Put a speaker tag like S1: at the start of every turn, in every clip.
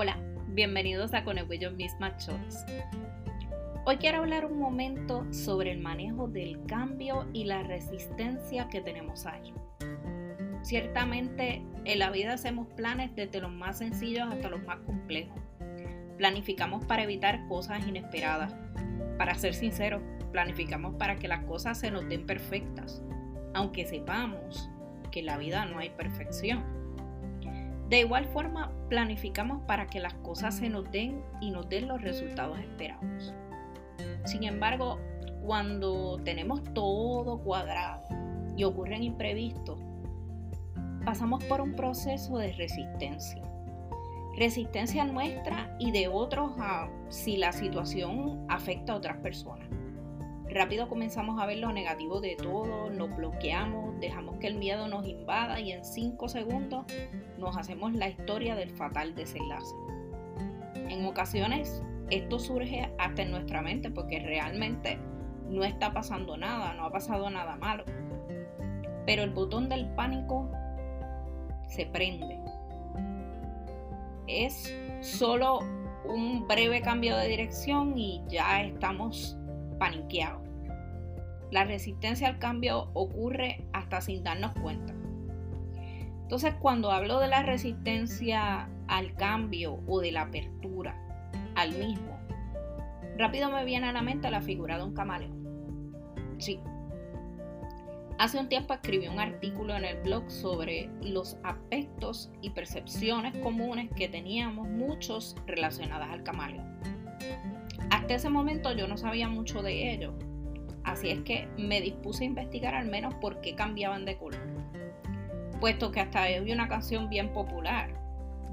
S1: Hola, bienvenidos a Con el Misma Choice. Hoy quiero hablar un momento sobre el manejo del cambio y la resistencia que tenemos ahí. Ciertamente en la vida hacemos planes desde los más sencillos hasta los más complejos. Planificamos para evitar cosas inesperadas. Para ser sinceros, planificamos para que las cosas se nos den perfectas, aunque sepamos que en la vida no hay perfección. De igual forma, planificamos para que las cosas se nos den y nos den los resultados esperados. Sin embargo, cuando tenemos todo cuadrado y ocurren imprevistos, pasamos por un proceso de resistencia. Resistencia nuestra y de otros a si la situación afecta a otras personas. Rápido comenzamos a ver lo negativo de todo, nos bloqueamos, dejamos que el miedo nos invada y en 5 segundos nos hacemos la historia del fatal desenlace. En ocasiones esto surge hasta en nuestra mente porque realmente no está pasando nada, no ha pasado nada malo. Pero el botón del pánico se prende. Es solo un breve cambio de dirección y ya estamos paniqueado. La resistencia al cambio ocurre hasta sin darnos cuenta. Entonces, cuando hablo de la resistencia al cambio o de la apertura al mismo, rápido me viene a la mente la figura de un camaleón. Sí. Hace un tiempo escribí un artículo en el blog sobre los aspectos y percepciones comunes que teníamos muchos relacionadas al camaleón. Hasta ese momento yo no sabía mucho de ello, así es que me dispuse a investigar al menos por qué cambiaban de color. Puesto que hasta había una canción bien popular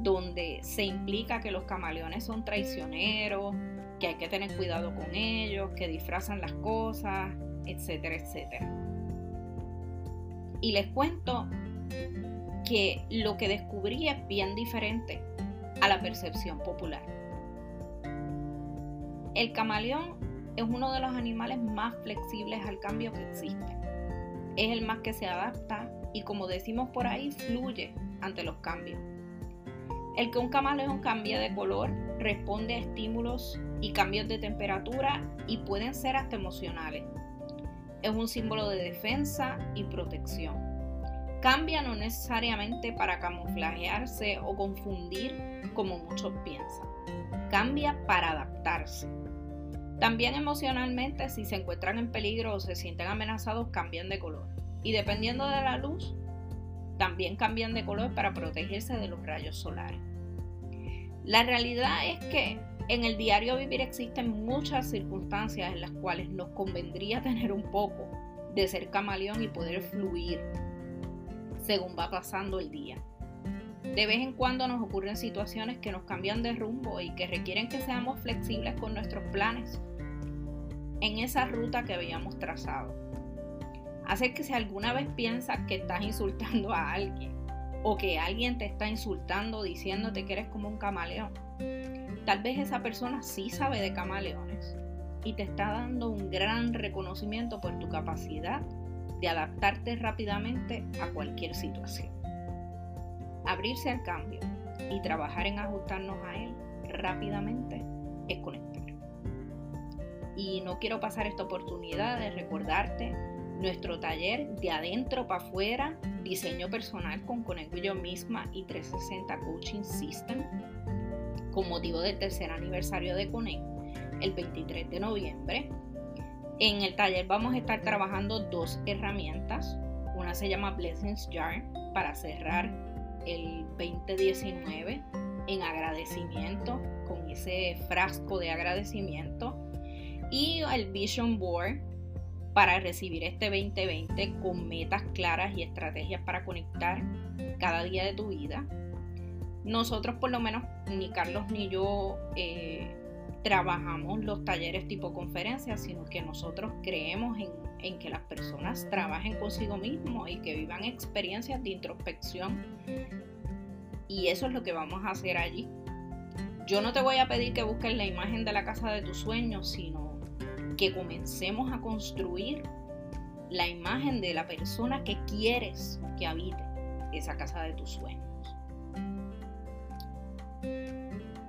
S1: donde se implica que los camaleones son traicioneros, que hay que tener cuidado con ellos, que disfrazan las cosas, etcétera, etcétera. Y les cuento que lo que descubrí es bien diferente a la percepción popular. El camaleón es uno de los animales más flexibles al cambio que existen. Es el más que se adapta y como decimos por ahí, fluye ante los cambios. El que un camaleón cambie de color responde a estímulos y cambios de temperatura y pueden ser hasta emocionales. Es un símbolo de defensa y protección. Cambia no necesariamente para camuflajearse o confundir como muchos piensan. Cambia para adaptarse. También emocionalmente, si se encuentran en peligro o se sienten amenazados, cambian de color. Y dependiendo de la luz, también cambian de color para protegerse de los rayos solares. La realidad es que en el diario vivir existen muchas circunstancias en las cuales nos convendría tener un poco de ser camaleón y poder fluir según va pasando el día. De vez en cuando nos ocurren situaciones que nos cambian de rumbo y que requieren que seamos flexibles con nuestros planes en esa ruta que habíamos trazado. Hace que si alguna vez piensas que estás insultando a alguien o que alguien te está insultando diciéndote que eres como un camaleón, tal vez esa persona sí sabe de camaleones y te está dando un gran reconocimiento por tu capacidad de adaptarte rápidamente a cualquier situación. Abrirse al cambio y trabajar en ajustarnos a él rápidamente es conectar. Y no quiero pasar esta oportunidad de recordarte nuestro taller de adentro para afuera, diseño personal con Conecto yo misma y 360 Coaching System, con motivo del tercer aniversario de Connect, el 23 de noviembre. En el taller vamos a estar trabajando dos herramientas. Una se llama Blessings Jar para cerrar el 2019 en agradecimiento, con ese frasco de agradecimiento, y el Vision Board para recibir este 2020 con metas claras y estrategias para conectar cada día de tu vida. Nosotros por lo menos, ni Carlos ni yo, eh, trabajamos los talleres tipo conferencia, sino que nosotros creemos en, en, que las personas trabajen consigo mismos y que vivan experiencias de introspección. Y eso es lo que vamos a hacer allí. Yo no te voy a pedir que busques la imagen de la casa de tus sueños, sino que comencemos a construir la imagen de la persona que quieres que habite esa casa de tus sueños.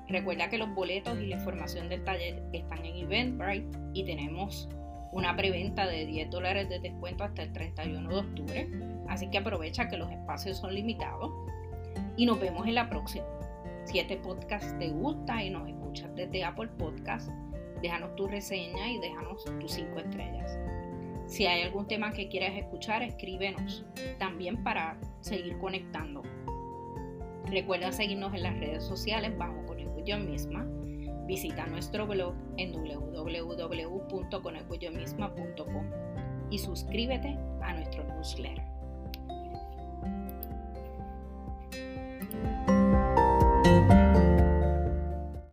S1: Recuerda que los boletos y la información del taller están en Eventbrite y tenemos una preventa de 10 dólares de descuento hasta el 31 de octubre. Así que aprovecha que los espacios son limitados y nos vemos en la próxima. Si este podcast te gusta y nos escuchas desde Apple Podcast, déjanos tu reseña y déjanos tus 5 estrellas. Si hay algún tema que quieras escuchar, escríbenos también para seguir conectando. Recuerda seguirnos en las redes sociales bajo Yo Misma. Visita nuestro blog en www.conectoyomisma.com y suscríbete a nuestro newsletter.